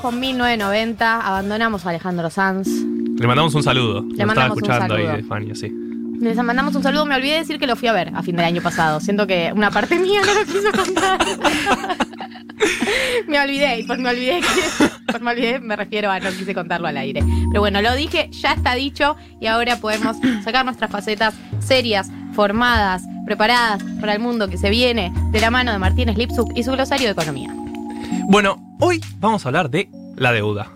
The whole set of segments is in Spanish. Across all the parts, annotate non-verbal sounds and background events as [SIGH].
con 1990, abandonamos a Alejandro Sanz. Le mandamos un saludo. Le mandamos un escuchando ahí saludo. sí. Les mandamos un saludo, me olvidé de decir que lo fui a ver a fin del año pasado. Siento que una parte mía no lo quiso contar. [LAUGHS] me olvidé, y por me olvidé, que- por me olvidé me refiero a no quise contarlo al aire. Pero bueno, lo dije, ya está dicho y ahora podemos sacar nuestras facetas serias, formadas, preparadas para el mundo que se viene de la mano de Martínez Lipsuk y su glosario de economía. Bueno, hoy vamos a hablar de la deuda.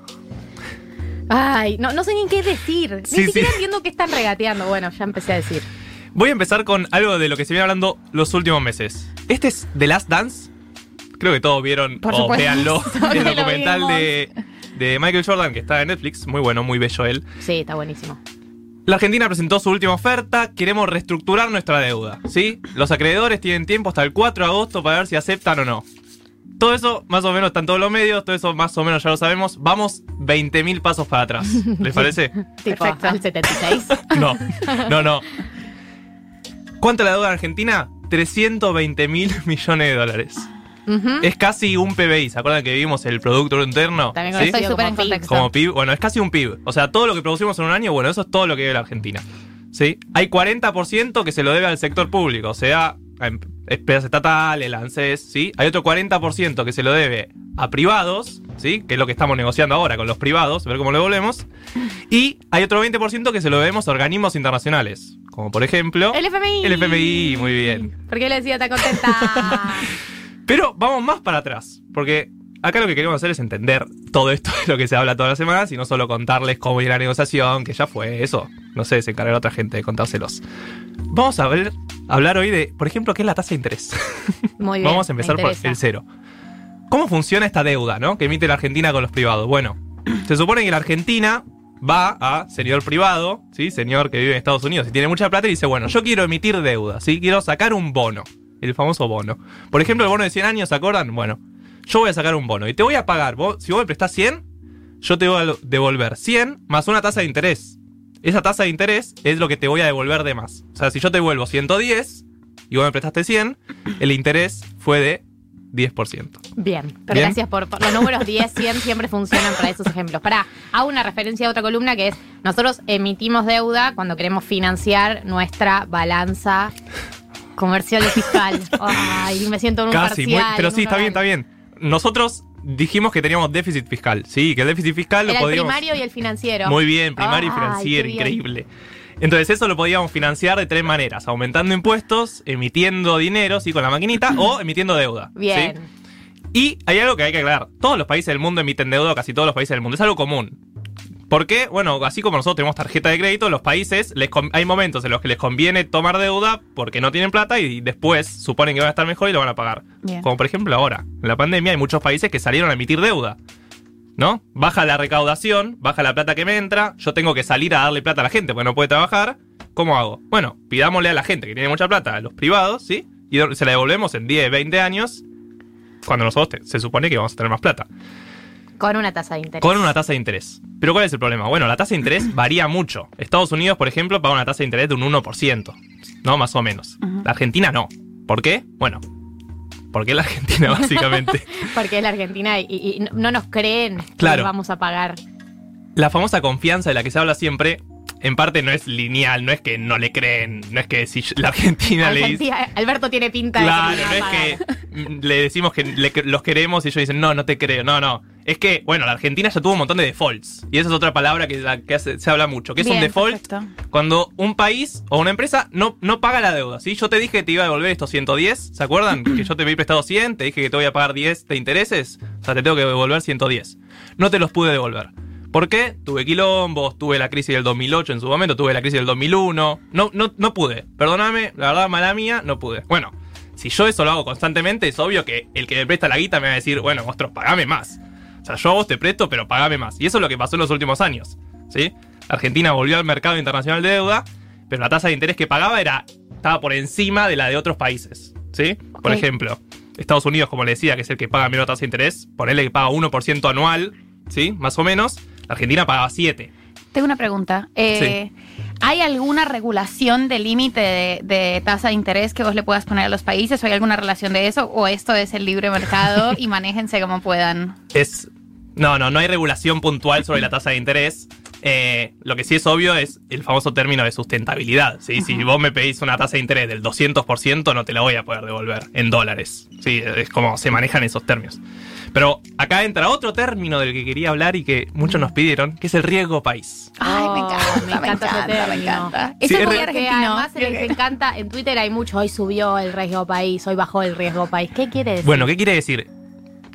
Ay, no, no sé ni qué decir. Ni Sí, siquiera sí. entiendo qué están regateando. Bueno, ya empecé a decir. Voy a empezar con algo de lo que se viene hablando los últimos meses. Este es The Last Dance. Creo que todos vieron, Por o véanlo, [LAUGHS] el documental de, de Michael Jordan que está en Netflix. Muy bueno, muy bello él. Sí, está buenísimo. La Argentina presentó su última oferta. Queremos reestructurar nuestra deuda. ¿sí? Los acreedores tienen tiempo hasta el 4 de agosto para ver si aceptan o no. Todo eso, más o menos, está en todos los medios. Todo eso, más o menos, ya lo sabemos. Vamos 20.000 pasos para atrás. ¿Les [LAUGHS] parece? Tipo, Perfecto. al 76. No, no, no. ¿Cuánto la deuda en Argentina? 320 mil millones de dólares. Ujú. Es casi un PBI. ¿Se acuerdan que vivimos el Producto Interno? También ¿Sí? conocido Estoy súper como en PIB. contexto. Como PIB. Bueno, es casi un PIB. O sea, todo lo que producimos en un año, bueno, eso es todo lo que debe la Argentina. ¿Sí? Hay 40% que se lo debe al sector público, o sea, a em- empresas estatales, el ANSES, ¿sí? Hay otro 40% que se lo debe a privados, ¿sí? Que es lo que estamos negociando ahora con los privados, a ver cómo lo devolvemos. Y hay otro 20% que se lo debemos a organismos internacionales, como por ejemplo... El FMI. El FMI, muy bien. ¿Por qué le decía tan contenta? [LAUGHS] Pero vamos más para atrás, porque acá lo que queremos hacer es entender todo esto de lo que se habla todas las semanas y no solo contarles cómo viene la negociación, que ya fue eso. No sé, se encargará otra gente de contárselos. Vamos a ver, hablar hoy de, por ejemplo, qué es la tasa de interés. [LAUGHS] Muy [LAUGHS] bien. Vamos a empezar por el cero. ¿Cómo funciona esta deuda, no? Que emite la Argentina con los privados. Bueno, [CLEARS THROAT] se supone que la Argentina va a señor privado, ¿sí? Señor que vive en Estados Unidos y tiene mucha plata y dice, bueno, yo quiero emitir deuda, ¿sí? Quiero sacar un bono. El famoso bono. Por ejemplo, el bono de 100 años, ¿se acuerdan? Bueno, yo voy a sacar un bono y te voy a pagar. Vos, si vos me prestás 100, yo te voy a devolver 100 más una tasa de interés. Esa tasa de interés es lo que te voy a devolver de más. O sea, si yo te devuelvo 110 y vos me prestaste 100, el interés fue de 10%. Bien, pero Bien. gracias por, por los números 10, 100 siempre funcionan para esos ejemplos. Para, hago una referencia a otra columna que es, nosotros emitimos deuda cuando queremos financiar nuestra balanza comercial y fiscal. [LAUGHS] Ay, me siento en un Casi, muy- parcial, pero en sí, está bien, está bien. Nosotros dijimos que teníamos déficit fiscal, sí, que el déficit fiscal lo Era el podíamos... primario y el financiero. Muy bien, primario y financiero, increíble. Entonces eso lo podíamos financiar de tres maneras, aumentando impuestos, emitiendo dinero, sí, con la maquinita, o [LAUGHS] emitiendo deuda. ¿sí? Bien. Y hay algo que hay que aclarar. Todos los países del mundo emiten deuda, casi todos los países del mundo. Es algo común. ¿Por qué? Bueno, así como nosotros tenemos tarjeta de crédito, los países les hay momentos en los que les conviene tomar deuda porque no tienen plata y después suponen que van a estar mejor y lo van a pagar. Bien. Como por ejemplo ahora. En la pandemia hay muchos países que salieron a emitir deuda. ¿No? Baja la recaudación, baja la plata que me entra, yo tengo que salir a darle plata a la gente porque no puede trabajar. ¿Cómo hago? Bueno, pidámosle a la gente que tiene mucha plata, a los privados, ¿sí? Y se la devolvemos en 10, 20 años, cuando nosotros se supone que vamos a tener más plata. Con una tasa de interés. Con una tasa de interés. Pero ¿cuál es el problema? Bueno, la tasa de interés [CLEARS THROAT] varía mucho. Estados Unidos, por ejemplo, paga una tasa de interés de un 1%, ¿no? Más o menos. La Argentina no. ¿Por qué? Bueno, porque la Argentina [LAUGHS] básicamente. Porque es la Argentina y, no- no nos creen que Claro. les vamos a pagar. la famosa confianza de la que se habla siempre, en parte no es lineal, no es que no le creen, no es que si la Argentina le dice... Alberto tiene pinta Claro, de que no es que le decimos que le- que los queremos y ellos dicen, no, no te creo, no, no. Es que, bueno, la Argentina ya tuvo un montón de defaults. Y esa es otra palabra que, la que hace- se habla mucho, que es un default perfecto. cuando un país o una empresa no, no paga la deuda. ¿sí? Yo te dije que te iba a devolver estos 110, ¿se acuerdan? [CLEARS THROAT] que yo te había prestado 100, te dije que te voy a pagar 10 de intereses, o sea, te tengo que devolver 110. No te los pude devolver. ¿Por qué? Tuve quilombos, tuve la crisis del 2008 en su momento, tuve la crisis del 2001. No, no, no pude. Perdóname, la verdad, mala mía, no pude. Bueno, si yo eso lo hago constantemente, es obvio que el que me presta la guita me va a decir, bueno, monstruos, pagame más. O sea, yo a vos te presto, pero pagame más. Y eso es lo que pasó en los últimos años. ¿Sí? Argentina volvió al mercado internacional de deuda, pero la tasa de interés que pagaba era estaba por encima de la de otros países. ¿Sí? Por ejemplo, Estados Unidos, como le decía, que es el que paga menos tasa de interés, ponele que paga 1% anual, ¿sí? Más o menos. La Argentina pagaba 7. Tengo una pregunta. Eh, ¿Hay alguna regulación de límite de, de tasa de interés que vos le puedas poner a los países? ¿O hay alguna relación de eso? ¿O esto es el libre mercado y [LAUGHS] manéjense como puedan? Es No, no, no hay regulación puntual sobre la tasa de interés. Eh, lo que sí es obvio es el famoso término de sustentabilidad. ¿sí? Si vos me pedís una tasa de interés del 200%, no te la voy a poder devolver en dólares. ¿sí? Es como se manejan esos términos. Pero acá entra otro término del que quería hablar y que muchos nos pidieron, que es el riesgo país. Ay, me Oh, encanta, me me encanta me término. encanta. Sí, Eso es es muy argentino. además les encanta, en Twitter hay mucho, hoy subió el riesgo país, hoy bajó el riesgo país. ¿Qué quiere decir? Bueno, ¿qué quiere decir?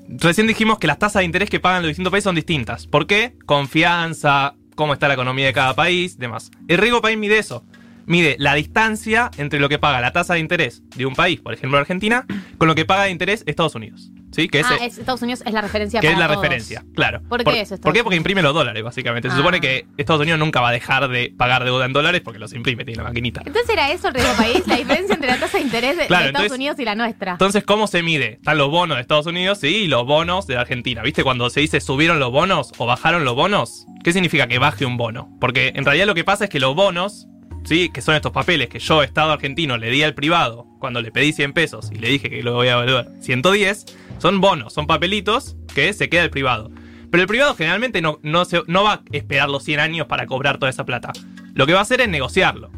Recién dijimos que las tasas de interés que pagan los distintos países son distintas. ¿Por qué? Confianza, cómo está la economía de cada país, demás. El riesgo país mide eso. Mide la distancia entre lo que paga la tasa de interés de un país, por ejemplo Argentina, con lo que paga de interés Estados Unidos. ¿Sí? Que, es, ah, es- Estados Unidos es la referencia que es la todos. referencia, claro. ¿Por qué es Estados ¿Por qué? Porque imprime los dólares, básicamente. Se Ah. supone que Estados Unidos nunca va a dejar de pagar deuda en dólares porque los imprime, tiene la maquinita. Entonces era eso el riesgo país, la diferencia entre la tasa de interés de, Estados entonces- Unidos y la nuestra. Entonces, ¿cómo se mide? Están los bonos de Estados Unidos sí, y los bonos de Argentina. ¿Viste cuando se dice subieron los bonos o bajaron los bonos? ¿Qué significa que baje un bono? Porque en realidad lo que pasa es que los bonos, ¿sí? que son estos papeles que yo, Estado argentino, le di al privado cuando le pedí 100 pesos y le dije que lo voy a devolver 110, son bonos, son papelitos que se queda el privado. Pero el privado generalmente no, no, se- no va a esperar los 100 años para cobrar toda esa plata. Lo que va a hacer es negociarlo.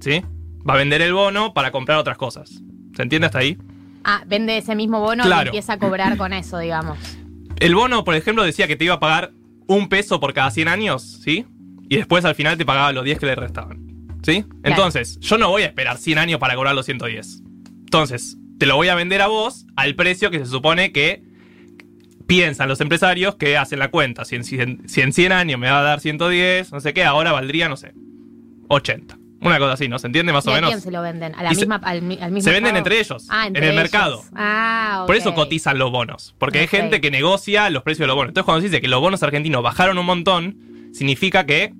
¿Sí? Va a vender el bono para comprar otras cosas. ¿Se entiende hasta ahí? Ah, vende ese mismo bono y empieza a cobrar con eso, digamos. El bono, por ejemplo, decía que te iba a pagar un peso por cada 100 años, ¿sí? Y después al final te pagaba los 10 que le restaban. ¿Sí? Entonces, yo no voy a esperar 100 años para cobrar los 110. Entonces, te lo voy a vender a vos al precio que se supone que piensan los empresarios que hacen la cuenta. Si en, si en- si en 100 años me va a dar 110, no sé qué, ahora valdría, no sé, 80. Una cosa así, ¿no? ¿Se entiende más ¿Y o a menos? quién se lo venden? ¿A la se- al, mi- al mismo se venden entre ellos, Ah, entre en el ellos. mercado. Ah, Por eso cotizan los bonos. Porque hay gente que negocia los precios de los bonos. Entonces, cuando se dice que los bonos argentinos bajaron un montón, significa que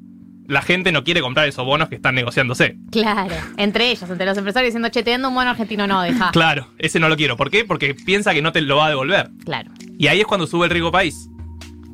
la gente no quiere comprar esos bonos que están negociándose. Claro, entre ellos, entre los empresarios diciendo, che, te vendo un bono argentino, no, deja. Claro, ese no lo quiero. ¿Por qué? Porque piensa que no te lo va a devolver. Claro. Y ahí es cuando sube el riesgo país.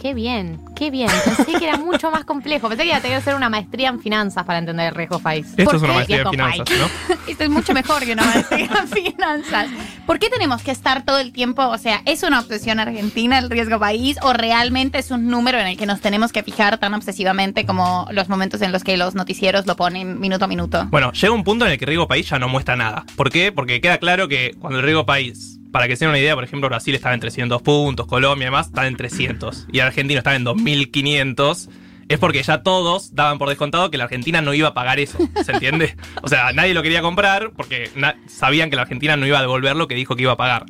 Qué bien, qué bien. Pensé que era mucho más complejo. Pensé que iba a tener que hacer una maestría en finanzas para entender el riesgo país. Esto ¿Por es una qué? maestría en finanzas, país. ¿no? Esto es mucho mejor que una maestría en finanzas. ¿Por qué tenemos que estar todo el tiempo? O sea, ¿es una obsesión argentina el riesgo país o realmente es un número en el que nos tenemos que fijar tan obsesivamente como los momentos en los que los noticieros lo ponen minuto a minuto? Bueno, llega un punto en el que el riesgo país ya no muestra nada. ¿Por qué? Porque queda claro que cuando el riesgo país, para que se den una idea, por ejemplo, Brasil estaba en 300 puntos, Colombia y demás estaba en 300 y Argentina estaba en 2500. Es porque ya todos daban por descontado que la Argentina no iba a pagar eso, ¿se entiende? O sea, nadie lo quería comprar porque sabían que la Argentina no iba a devolver lo que dijo que iba a pagar.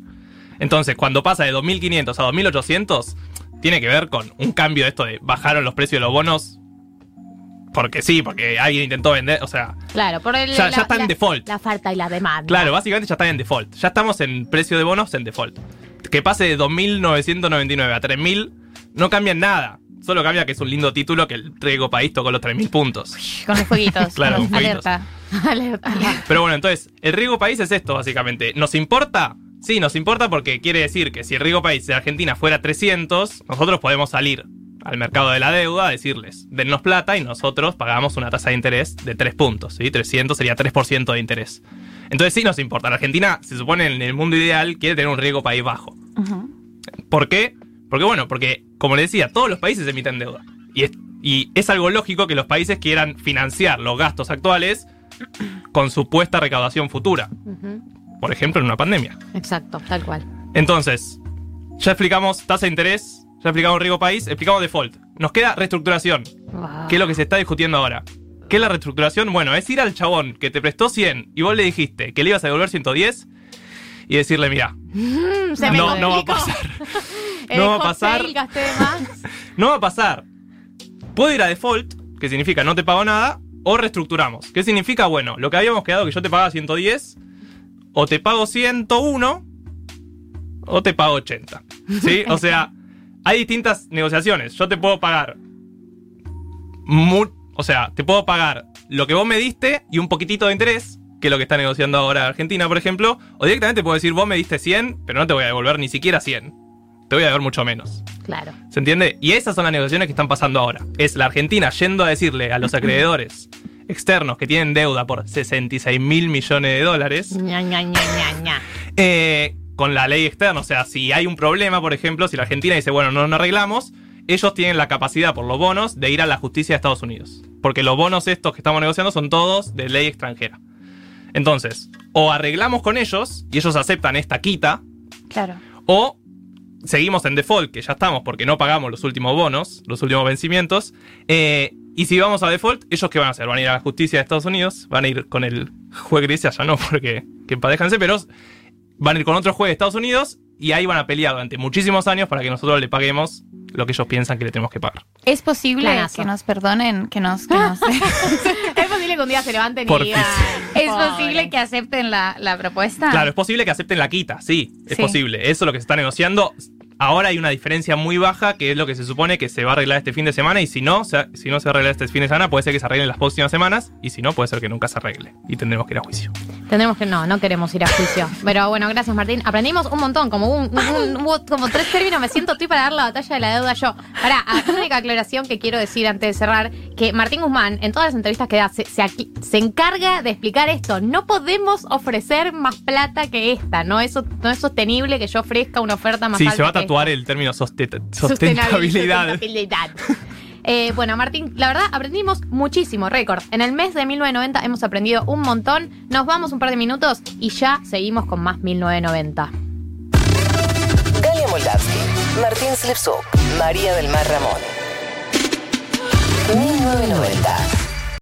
Entonces, cuando pasa de 2500 a 2800, tiene que ver con un cambio de esto de bajaron los precios de los bonos porque sí, porque alguien intentó vender, o sea, Claro, por el, Ya- ya está en default. La falta y la demanda. Claro, básicamente ya está en default. Ya estamos en precio de bonos en default. Que pase de 2.999 a 3.000 no cambia nada. Solo cambia que es un lindo título que el Riego País tocó los 3.000 puntos. Con los fueguitos. [LAUGHS] Claro, con con fueguitos. alerta. Alerta. Pero bueno, entonces, el Riego País es esto, básicamente. ¿Nos importa? Sí, nos importa porque quiere decir que si el Riego País de Argentina fuera 300, nosotros podemos salir al mercado de la deuda a decirles, dennos plata y nosotros pagamos una tasa de interés de 3 puntos, ¿sí? 300 sería 3% de interés. Entonces sí nos importa. La Argentina, se supone, en el mundo ideal, quiere tener un riesgo país bajo. ¿Por qué? Porque bueno, porque, como le decía, todos los países emiten deuda. Y es, y es algo lógico que los países quieran financiar los gastos actuales con supuesta recaudación futura. Por ejemplo, en una pandemia. Exacto, tal cual. Entonces, ya explicamos tasa de interés, ya explicamos riesgo país, explicamos default. Nos queda reestructuración, Wow. que es lo que se está discutiendo ahora. ¿Qué es la reestructuración? Bueno, es ir al chabón que te prestó 100 y vos le dijiste que le ibas a devolver 110 y decirle, mira, Mm, se me no, no va a pasar. [LAUGHS] No va a pasar. [LAUGHS] No va a pasar. Puedo ir a default, que significa no te pago nada, o reestructuramos. ¿Qué significa? Bueno, lo que habíamos quedado que yo te pagaba 110, o te pago 101, o te pago 80. ¿Sí? O sea, hay distintas negociaciones. Yo te puedo pagar. mu- o sea, te puedo pagar lo que vos me diste y un poquitito de interés, que es lo que está negociando ahora Argentina, por ejemplo. O directamente puedo decir, vos me diste 100, pero no te voy a devolver ni siquiera 100. Te voy a devolver mucho menos. Claro. ¿Se entiende? Y esas son las negociaciones que están pasando ahora. Es la Argentina yendo a decirle a los [LAUGHS] acreedores externos que tienen deuda por 66 mil millones de dólares Ña, ña, ña, ña, ña. eh, con la ley externa. O sea, si hay un problema, por ejemplo, si la Argentina dice, bueno, no nos arreglamos, ellos tienen la capacidad por los bonos de ir a la justicia de Estados Unidos. Porque los bonos estos que estamos negociando son todos de ley extranjera. Entonces, o arreglamos con ellos y ellos aceptan esta quita, Claro. o seguimos en default, que ya estamos porque no pagamos los últimos bonos, los últimos vencimientos. eh, y si vamos a default, ¿ellos qué van a hacer? Van a ir a la justicia de Estados Unidos, van a ir con el juez gris, allá no, porque que padéjanse, pero van a ir con otro juez de Estados Unidos y ahí van a pelear durante muchísimos años para que nosotros le paguemos lo que ellos piensan que le tenemos que pagar. Es posible Planazo. que nos perdonen, que nos... Que nos [LAUGHS] es posible que un día se levanten Por y digan. es "Pobre". posible que acepten la, la propuesta. Claro, es posible que acepten la quita, sí, es Sí. posible. Eso es lo que se está negociando. Ahora hay una diferencia muy baja, que es lo que se supone que se va a arreglar este fin de semana, y si no, se- si no se arregla este fin de semana, puede ser que se arregle en las próximas semanas, y si no, puede ser que nunca se arregle, y tendremos que ir a juicio. Tendremos que, no, no queremos ir a juicio. Pero bueno, gracias Martín. Aprendimos un montón, como un, un- un- como tres términos. Me siento, estoy para dar la batalla de la deuda yo. Ahora, única aclaración que quiero decir antes de cerrar, que Martín Guzmán, en todas las entrevistas que da, se, se aquí- se encarga de explicar esto. No podemos ofrecer más plata que esta. No es, no es sostenible que yo ofrezca una oferta más Sí, alta se va a tatuar el término soste- Sustentabilidad. sustentabilidad. Eh, bueno, Martín, la verdad aprendimos muchísimo, récord. En el mes de 1990 hemos aprendido un montón. Nos vamos un par de minutos y ya seguimos con más 1990. Galia Moldavsky, Martín Slipsuk, María del Mar Ramón. 1990.